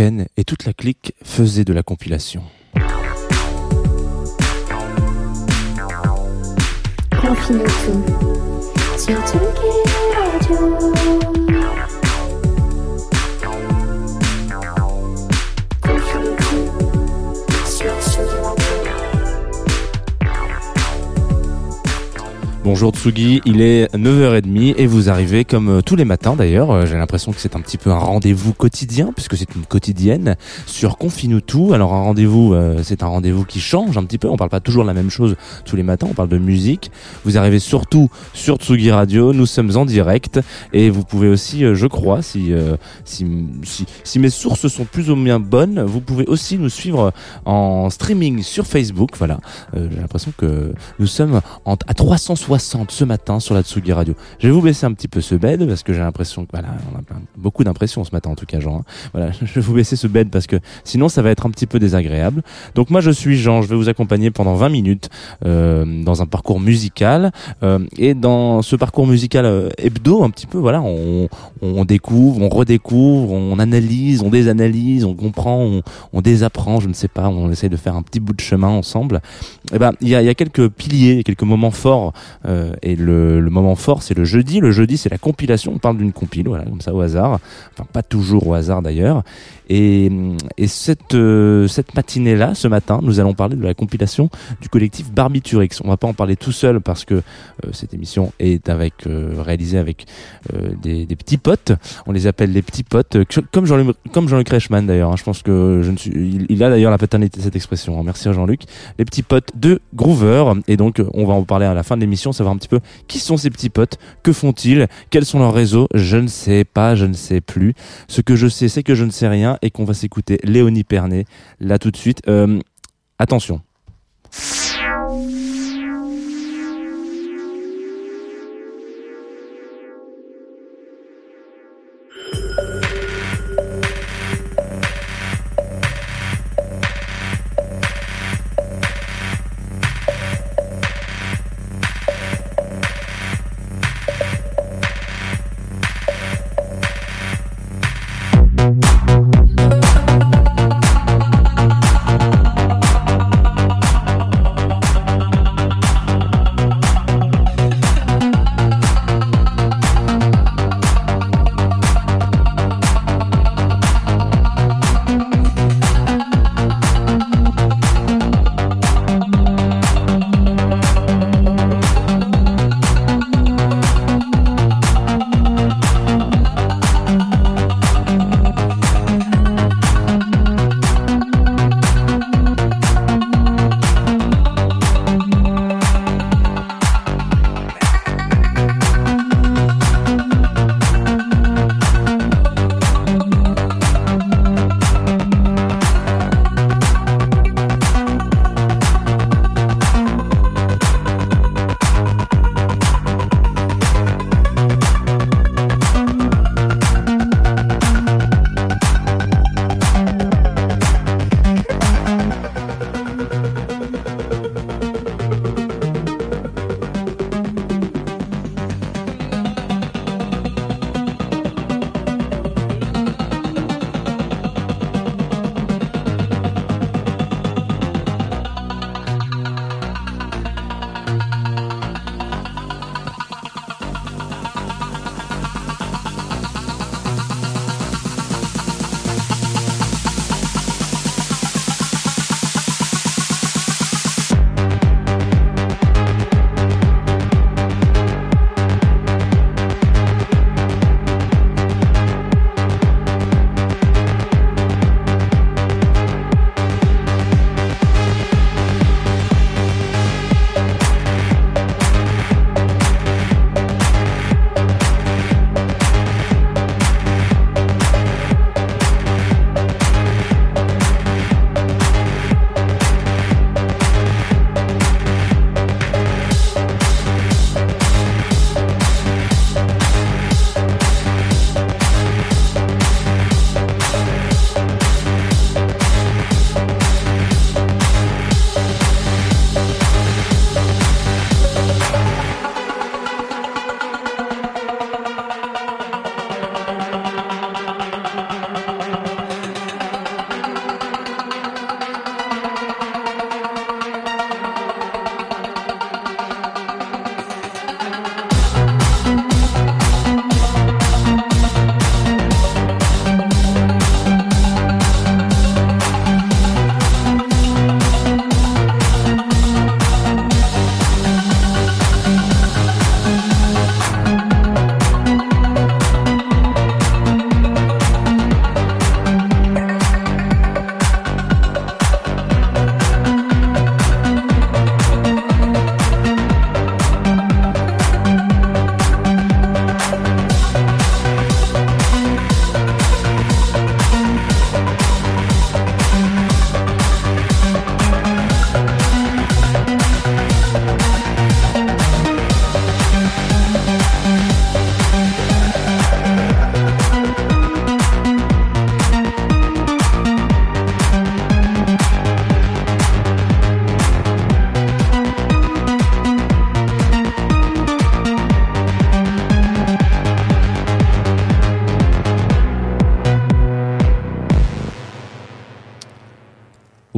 Et toute la clique faisaient de la compilation Bonjour Tsugi, il est 9h30 et vous arrivez comme euh, tous les matins d'ailleurs, euh, j'ai l'impression que c'est un petit peu un rendez-vous quotidien puisque c'est une quotidienne sur Confine tout. Alors un rendez-vous, euh, c'est un rendez-vous qui change un petit peu, on parle pas toujours la même chose tous les matins, on parle de musique. Vous arrivez surtout sur Tsugi Radio, nous sommes en direct et vous pouvez aussi, je crois, si, si, si, mes sources sont plus ou moins bonnes, vous pouvez aussi nous suivre en streaming sur Facebook. Voilà, j'ai l'impression que nous sommes à 360 ce matin sur la Tsugi Radio. Je vais vous baisser un petit peu ce bed parce que j'ai l'impression que voilà, on a beaucoup d'impressions ce matin en tout cas, Jean. hein. Voilà, je vais vous baisser ce bed parce que sinon ça va être un petit peu désagréable. Donc moi je suis Jean, je vais vous accompagner pendant 20 minutes euh, dans un parcours musical euh, et dans ce parcours musical euh, hebdo un petit peu voilà, on, découvre, on redécouvre, on analyse, on désanalyse, on comprend, on, désapprend, je ne sais pas, on essaye de faire un petit bout de chemin ensemble. Eh ben il y a quelques piliers, quelques moments forts euh, et le, le moment fort c'est le jeudi. Le jeudi c'est la compilation, on parle d'une compile, voilà comme ça au hasard, enfin pas toujours au hasard d'ailleurs. Et, et cette, euh, cette matinée-là, ce matin, nous allons parler de la compilation du collectif Barbiturix. On va pas en parler tout seul parce que euh, cette émission est avec euh, réalisée avec euh, des, des petits potes. On les appelle les petits potes, euh, comme Jean-Luc comme Jean-Luc Reichmann d'ailleurs. hein. Je pense que je ne suis, il, a d'ailleurs la paternité de cette expression. hein. Merci Jean-Luc. Les petits potes de Groover. Et donc, on va en parler à la fin de l'émission, savoir un petit peu qui sont ces petits potes, que font-ils, quels sont leurs réseaux. Je ne sais pas, je ne sais plus. Ce que je sais, c'est que je ne sais rien et qu'on va s'écouter Léonie Pernet là tout de suite. Euh, attention.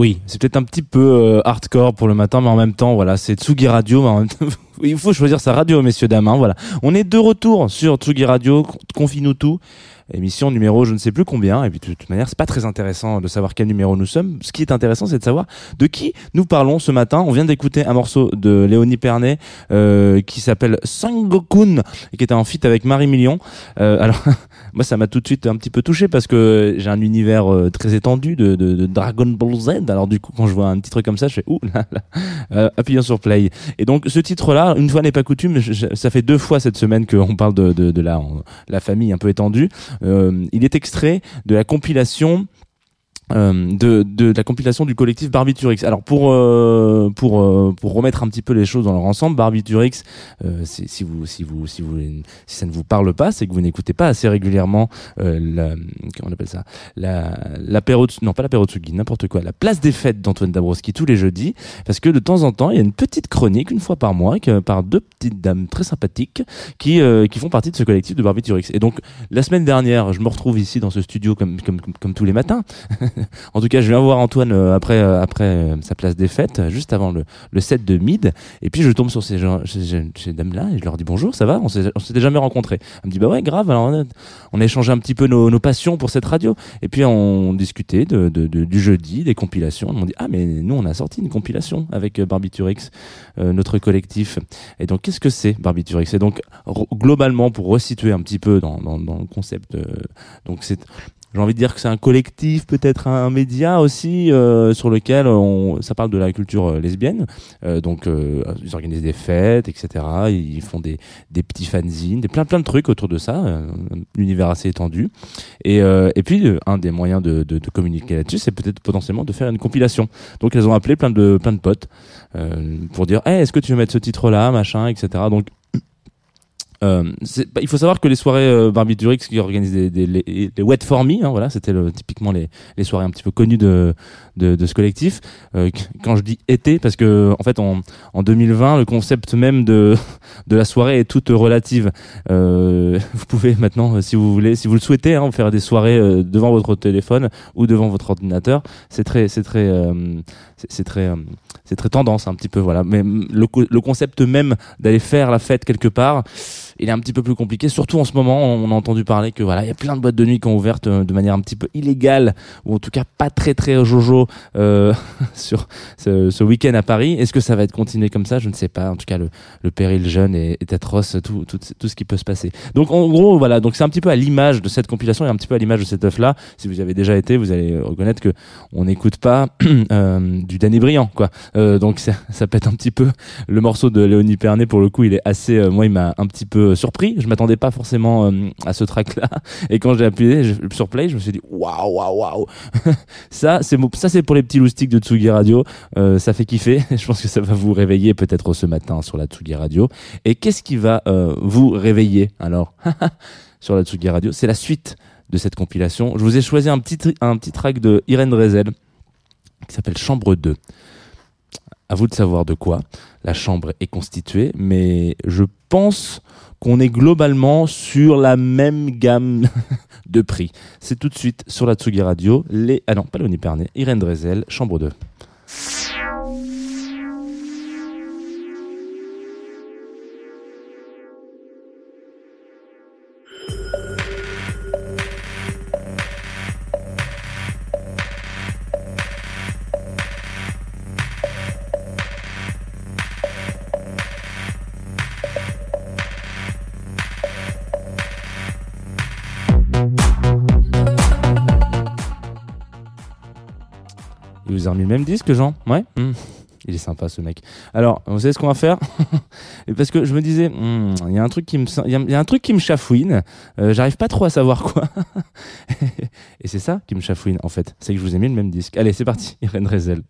Oui, c'est peut-être un petit peu euh, hardcore pour le matin, mais en même temps, voilà, c'est Tsugi Radio. Mais il faut choisir sa radio, messieurs dames. hein, voilà, on est de retour sur Tsugi Radio, confie-nous tout. Émission numéro je ne sais plus combien et puis de toute manière c'est pas très intéressant de savoir quel numéro nous sommes. Ce qui est intéressant c'est de savoir de qui nous parlons ce matin. On vient d'écouter un morceau de Léonie Pernet euh, qui s'appelle Sangokun et qui était en feat avec Marie Million. Euh, alors moi ça m'a tout de suite un petit peu touché parce que j'ai un univers euh, très étendu de, de, Dragon Ball Z. Alors du coup quand je vois un titre comme ça je fais ouh là là euh, appuyons sur play. Et donc ce titre là une fois n'est pas coutume ça fait deux fois cette semaine qu'on parle de, de, de la, la famille un peu étendue. Euh, il est extrait de la compilation euh, de, de la compilation du collectif Barbiturix. Alors pour euh, pour euh, pour remettre un petit peu les choses dans leur ensemble, Barbiturix, euh, si vous si vous si vous si ça ne vous parle pas, c'est que vous n'écoutez pas assez régulièrement euh, la comment on appelle ça? La l'apéro non pas l'apéro Tsugi, n'importe quoi, la place des fêtes d'Antoine Dabrowski tous les jeudis, parce que de temps en temps il y a une petite chronique une fois par mois par deux petites dames très sympathiques qui qui font partie de ce collectif de Barbiturix. Et donc la semaine dernière, je me retrouve ici dans ce studio comme comme, comme tous les matins. En tout cas, je viens voir Antoine euh, après euh, après euh, sa place des fêtes, juste avant le, le set de mid, et puis je tombe sur ces gens, ces, ces- dames-là et je leur dis bonjour, ça va? On s'est- on s'était jamais rencontrés. Elle me dit bah ouais, grave. Alors on a, on a échangé un petit peu nos, nos passions pour cette radio, et puis on discutait de, de- de- du jeudi, des compilations. Ils m'ont dit ah mais nous on a sorti une compilation avec Barbiturix, euh, notre collectif. Et donc qu'est-ce que c'est Barbiturix? Et donc globalement pour resituer un petit peu dans, dans, dans le concept, euh, donc c'est j'ai envie de dire que c'est un collectif, peut-être un média aussi, euh, sur lequel on, ça parle de la culture euh, lesbienne. Euh, donc, euh, ils organisent des fêtes, etc. Ils font des, des petits fanzines, des plein plein de trucs autour de ça, euh, un univers assez étendu. Et, euh, et puis, un des moyens de, de, de communiquer là-dessus, c'est peut-être potentiellement de faire une compilation. Donc, elles ont appelé plein de plein de potes pour dire, hey, est-ce que tu veux mettre ce titre-là, machin, etc. Donc euh, bah, il faut savoir que les soirées euh, Barbiturix qui organisent des, des les, les Wet for Me, hein, voilà, c'était le- typiquement les, les soirées un petit peu connues de, de, de ce collectif. Euh, qu- quand je dis été, parce que en fait en, en 2020, le concept même de, de la soirée est toute relative. Euh, vous pouvez maintenant, euh, si vous voulez, si vous le souhaitez, hein, faire des soirées euh, devant votre téléphone ou devant votre ordinateur. C'est très, c'est très, c'est très, c'est très tendance un petit peu, voilà. Mais mm, le, le concept même d'aller faire la fête quelque part il est un petit peu plus compliqué. Surtout en ce moment, on a entendu parler que voilà, il y a plein de boîtes de nuit qui ont ouvert euh, de manière un petit peu illégale ou en tout cas pas très très jojo euh, sur ce, ce week-end à Paris. Est-ce que ça va être continué comme ça? Je ne sais pas. En tout cas, le, le péril jeune est, est atroce, tout, tout, tout ce qui peut se passer. Donc en gros, voilà. Donc c'est un petit peu à l'image de cette compilation et un petit peu à l'image de cette œuf là. Si vous y avez déjà été, vous allez reconnaître que on n'écoute pas euh, du Danny Briand, quoi. Euh, donc ça, ça être un petit peu le morceau de Léonie Pernet pour le coup il est assez euh, moi il m'a un petit peu surpris. Je m'attendais pas forcément euh, à ce track là et quand j'ai appuyé sur play je me suis dit waouh waouh waouh. Ça c'est ça c'est pour les petits loustiques de Tsugi Radio. Euh, ça fait kiffer. Je pense que ça va vous réveiller peut-être ce matin sur la Tsugi Radio. Et qu'est-ce qui va euh, vous réveiller alors? Sur la Tsugi Radio. C'est la suite de cette compilation. Je vous ai choisi un petit un petit track de Irène Drezel qui s'appelle Chambre 2 à vous de savoir de quoi la chambre est constituée, mais je pense qu'on est globalement sur la même gamme de prix. C'est tout de suite sur la Tsugi Radio, les... Ah non, pas Léonie Pernet, Irène Drezel, chambre 2. Vous a remis le même disque, Jean Ouais Hmm. Il est sympa ce mec. Alors, vous savez ce qu'on va faire Parce que je me disais, hmm, il y a un truc qui me, il y a- il y a un truc qui me chafouine. Euh, J'arrive pas trop à savoir quoi. Et c'est ça qui me chafouine en fait. C'est que je vous ai mis le même disque. Allez, c'est parti. Irène Rezel.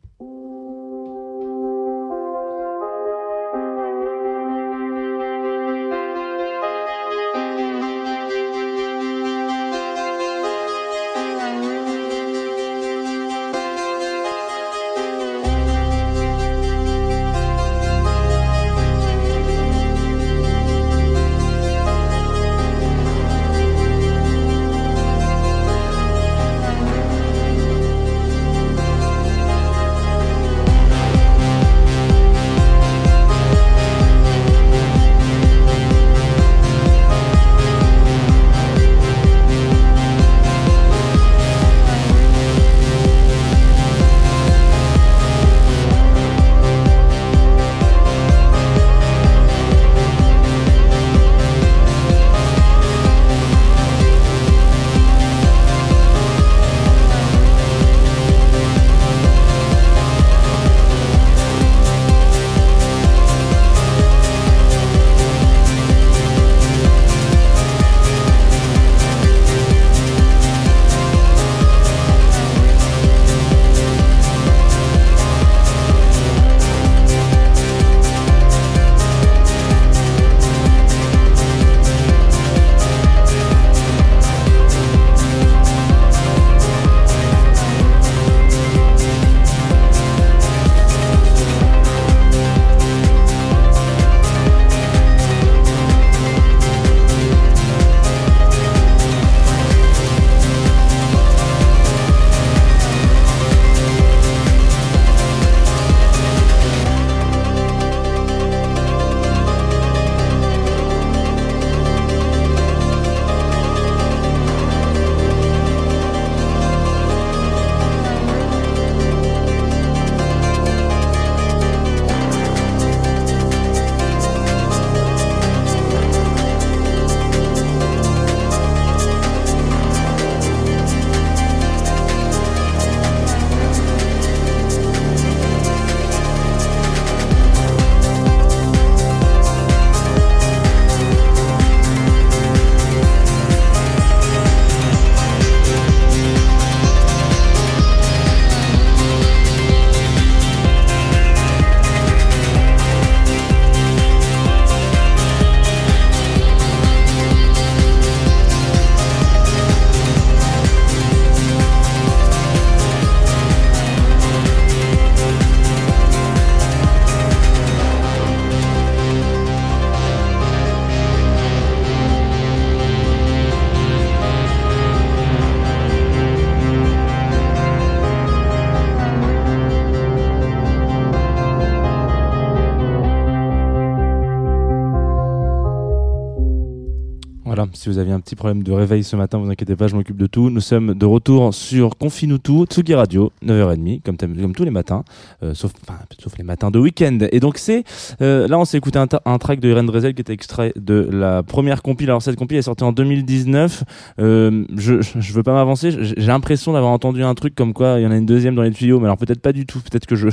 Si vous aviez un petit problème de réveil ce matin, vous inquiétez pas, je m'occupe de tout. Nous sommes de retour sur Confine tout, Tsugi Radio, 9h30, comme, comme tous les matins, euh, sauf, sauf les matins de week-end. Et donc c'est, euh, là on s'est écouté un, track de Irene Drezel qui était extrait de la première compile. Alors cette compile est sortie en 2019. Euh, je, je veux pas m'avancer, j'ai l'impression d'avoir entendu un truc comme quoi il y en a une deuxième dans les tuyaux, mais alors peut-être pas du tout. Peut-être que je,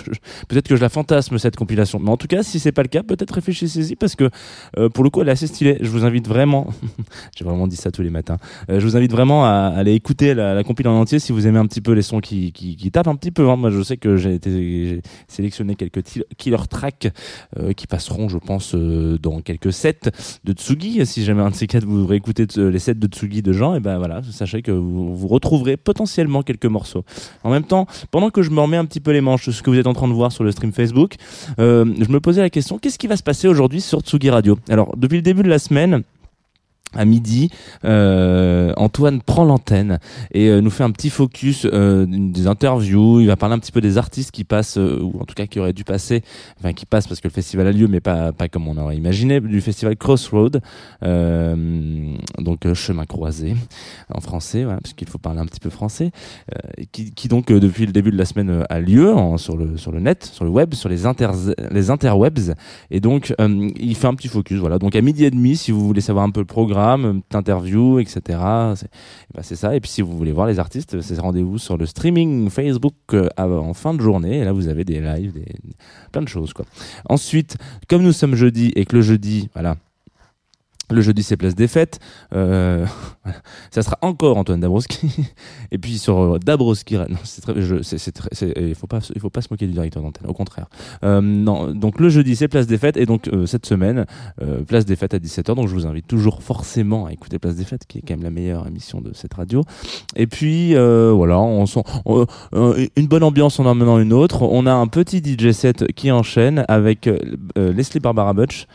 peut-être que je la fantasme cette compilation. Mais en tout cas, si c'est pas le cas, peut-être réfléchissez-y parce que pour le coup, elle est assez stylée. Je vous invite vraiment, j'ai vraiment dit ça tous les matins. Euh, je vous invite vraiment à, aller écouter la, la compile en entier si vous aimez un petit peu les sons qui, qui, qui tapent un petit peu. hein. Moi, je sais que j'ai sélectionné quelques killer tracks euh, qui passeront, je pense, euh, dans quelques sets de Tsugi. Si jamais un de ces quatre vous réécoutez euh, les sets de Tsugi de Jean, et ben voilà, sachez que vous, vous retrouverez potentiellement quelques morceaux. En même temps, pendant que je me remets un petit peu les manches, ce que vous êtes en train de voir sur le stream Facebook, euh, je me posais la question qu'est-ce qui va se passer aujourd'hui sur Tsugi Radio? Alors, depuis le début de la semaine, à midi, euh, Antoine prend l'antenne et euh, nous fait un petit focus euh, des interviews. Il va parler un petit peu des artistes qui passent, euh, ou en tout cas qui auraient dû passer, enfin qui passent parce que le festival a lieu, mais pas pas comme on aurait imaginé, du festival Crossroad, euh, donc chemin croisé en français, voilà, parce qu'il faut parler un petit peu français, qui, qui donc depuis le début de la semaine a lieu en- sur le sur le net, sur le web, sur les inter les interwebs, et donc il fait un petit focus, voilà. Donc à midi et demi, si vous voulez savoir un peu le programme, une petite interview, etc. C'est eh ben, c'est ça. Et puis si vous voulez voir les artistes, c'est rendez-vous sur le streaming Facebook euh, en fin de journée. Et là, vous avez des lives, des, plein de choses quoi. Ensuite, comme nous sommes jeudi et que le jeudi, voilà. Le jeudi, c'est place des fêtes. Euh, ça sera encore Antoine Dabrowski. Et puis sur euh, Dabrowski, non, c'est très, je, c'est, c'est c'est- il faut pas, il faut pas se moquer du directeur d'antenne. Au contraire. Euh, non, donc le jeudi, c'est place des fêtes. Et donc euh, cette semaine, euh, place des fêtes à 17h. Donc je vous invite toujours forcément à écouter Place des fêtes, qui est quand même la meilleure émission de cette radio. Et puis euh, voilà, on sent une bonne ambiance en en menant une autre. On a un petit DJ set qui enchaîne avec Leslie Barbara Butch.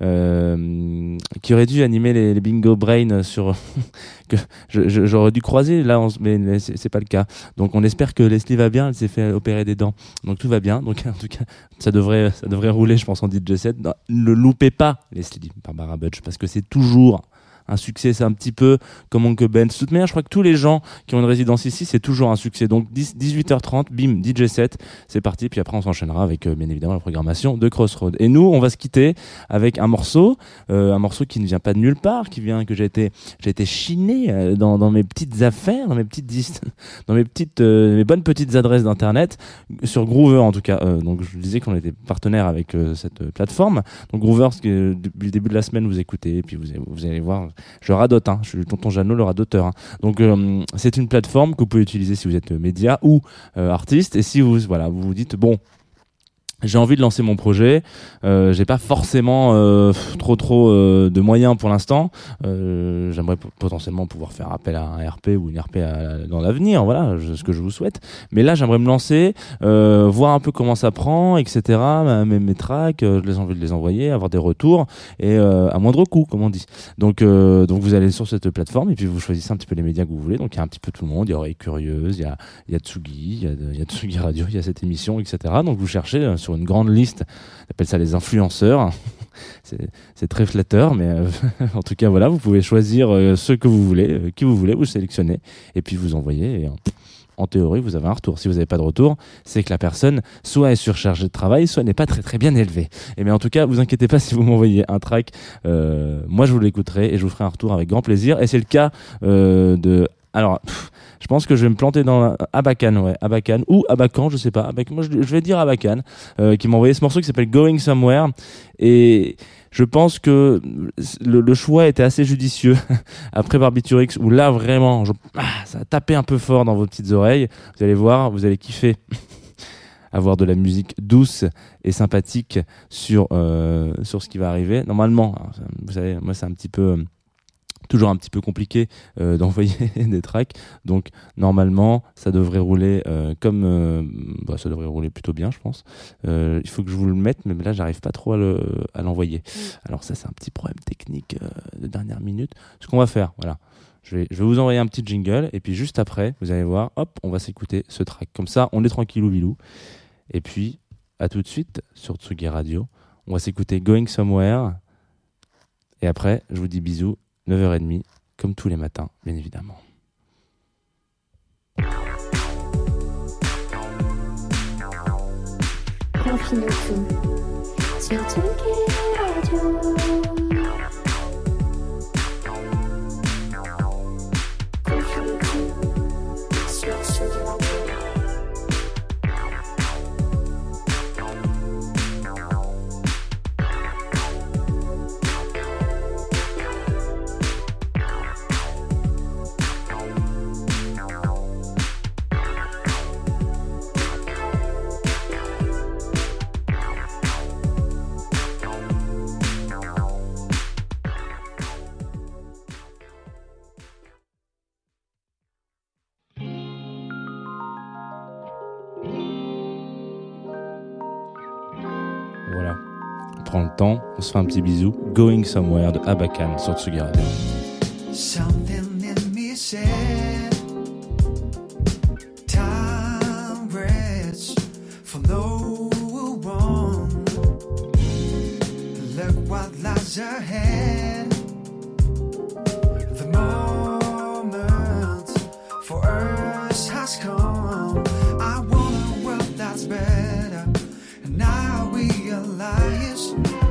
Euh, qui aurait dû animer les, bingo brain sur que j'aurais dû croiser. Là on mais c'est pas le cas. Donc on espère que Leslie va bien. Elle s'est fait opérer des dents. Donc tout va bien. Donc en tout cas ça devrait ça devrait rouler je pense en DJ set. Ne loupez pas Leslie Barbara Butch parce que c'est toujours un succès, c'est un petit peu comme Oncle Ben. De toute manière, je crois que tous les gens qui ont une résidence ici, c'est toujours un succès. Donc 10 18h30, bim, DJ set, c'est parti. Puis après, on s'enchaînera avec euh, bien évidemment la programmation de Crossroad. Et nous, on va se quitter avec un morceau, euh, un morceau qui ne vient pas de nulle part, qui vient que j'ai été, j'ai chiné euh, dans, mes petites affaires, dans mes petites dans mes bonnes petites adresses d'internet sur Groover en tout cas. Donc je disais qu'on était partenaire avec cette plateforme. Donc Groover, que depuis le début de la semaine vous écoutez, et puis vous allez voir, je radote, hein, je suis tonton Jeannot, le radoteur. hein. Donc euh, c'est une plateforme que vous pouvez utiliser si vous êtes média ou euh, artiste, et si vous voilà, vous vous dites bon. J'ai envie de lancer mon projet. Euh, j'ai pas forcément euh, trop trop euh, de moyens pour l'instant. Euh, J'aimerais potentiellement pouvoir faire appel à un RP ou une RP dans l'avenir. Voilà, ce que je vous souhaite. Mais là, j'aimerais me lancer, euh, voir un peu comment ça prend, etc. Mes, mes tracks, euh, je les envie de les envoyer, avoir des retours et euh, à moindre coût, comme on dit. Donc, donc vous allez sur cette plateforme et puis vous choisissez un petit peu les médias que vous voulez. Donc il y a un petit peu tout le monde. Il y a Oreille Curieuse, il y a, y a Tsugi, il y a, Tsugi Radio, il y a cette émission, etc. Donc vous cherchez sur une grande liste. On appelle ça les influenceurs. C'est très flatteur, mais euh, en tout cas voilà, vous pouvez choisir euh, ceux que vous voulez, euh, qui vous voulez, vous sélectionnez et puis vous envoyez. Et en, théorie, vous avez un retour. Si vous n'avez pas de retour, c'est que la personne soit est surchargée de travail, soit n'est pas très très bien élevée. Et mais en tout cas, vous inquiétez pas si vous m'envoyez un track, euh, moi je vous l'écouterai et je vous ferai un retour avec grand plaisir. Et c'est le cas de alors. je pense que je vais me planter dans Abakan, ouais, Abakan ou Abakan, je sais pas. Moi, je, vais dire Abakan, euh, qui m'a envoyé ce morceau qui s'appelle Going Somewhere. Et je pense que le, le choix était assez judicieux après Barbiturix, où là vraiment, je- ah, ça a tapé un peu fort dans vos petites oreilles. Vous allez voir, vous allez kiffer. avoir de la musique douce et sympathique sur euh, sur ce qui va arriver. Normalement, ça, vous savez, moi c'est un petit peu euh, toujours un petit peu compliqué euh, d'envoyer des tracks. Donc normalement, ça devrait rouler euh, comme euh, bah, ça devrait rouler plutôt bien, je pense. Euh, il faut que je vous le mette, mais là j'arrive pas trop à le- à l'envoyer. Alors ça c'est un petit problème technique de dernière minute. Ce qu'on va faire, voilà. Je vais, je vais vous envoyer un petit jingle et puis juste après, vous allez voir, hop, on va s'écouter ce track. Comme ça, on est tranquillou bilou. Et puis, à tout de suite sur Tsugi Radio. On va s'écouter Going Somewhere. Et après, je vous dis bisous. 9h30, comme tous les matins, bien évidemment. prend le temps, on se fait un petit bisou. Going Somewhere de Abakan sur Tsugi Radio. Liars.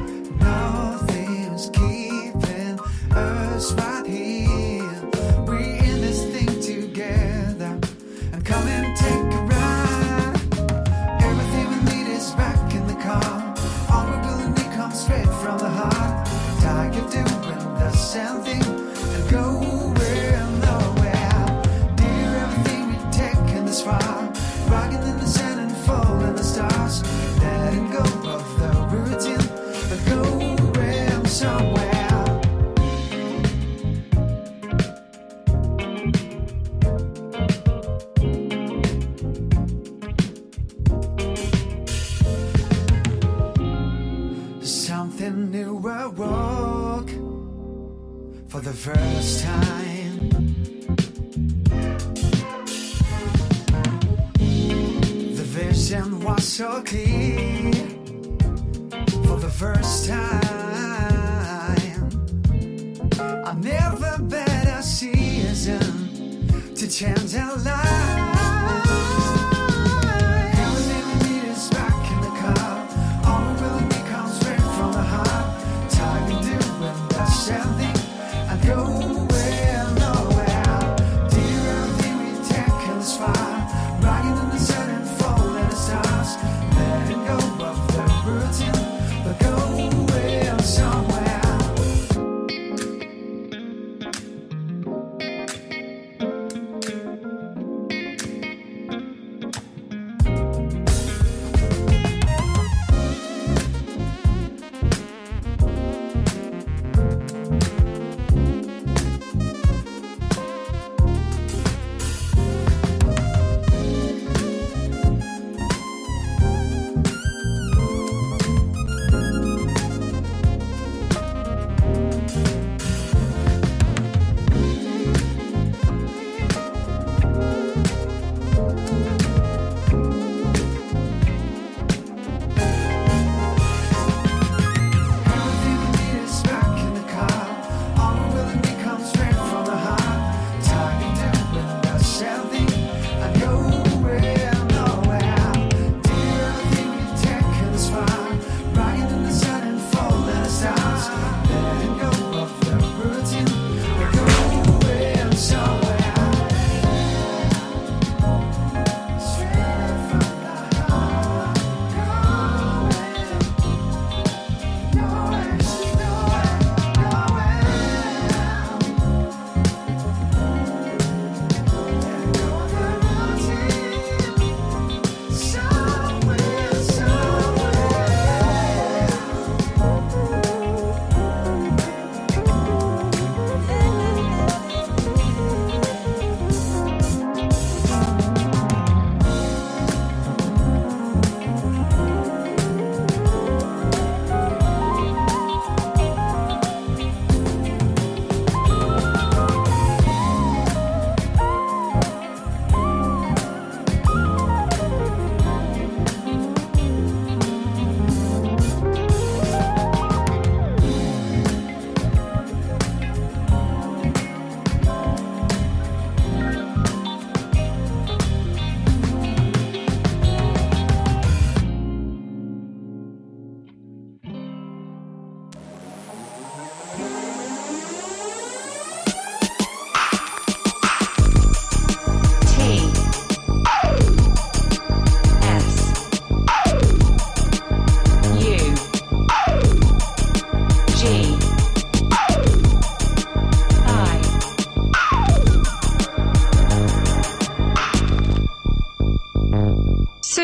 for the first time. The vision was so clear for the first time. I never bet a season to change a life.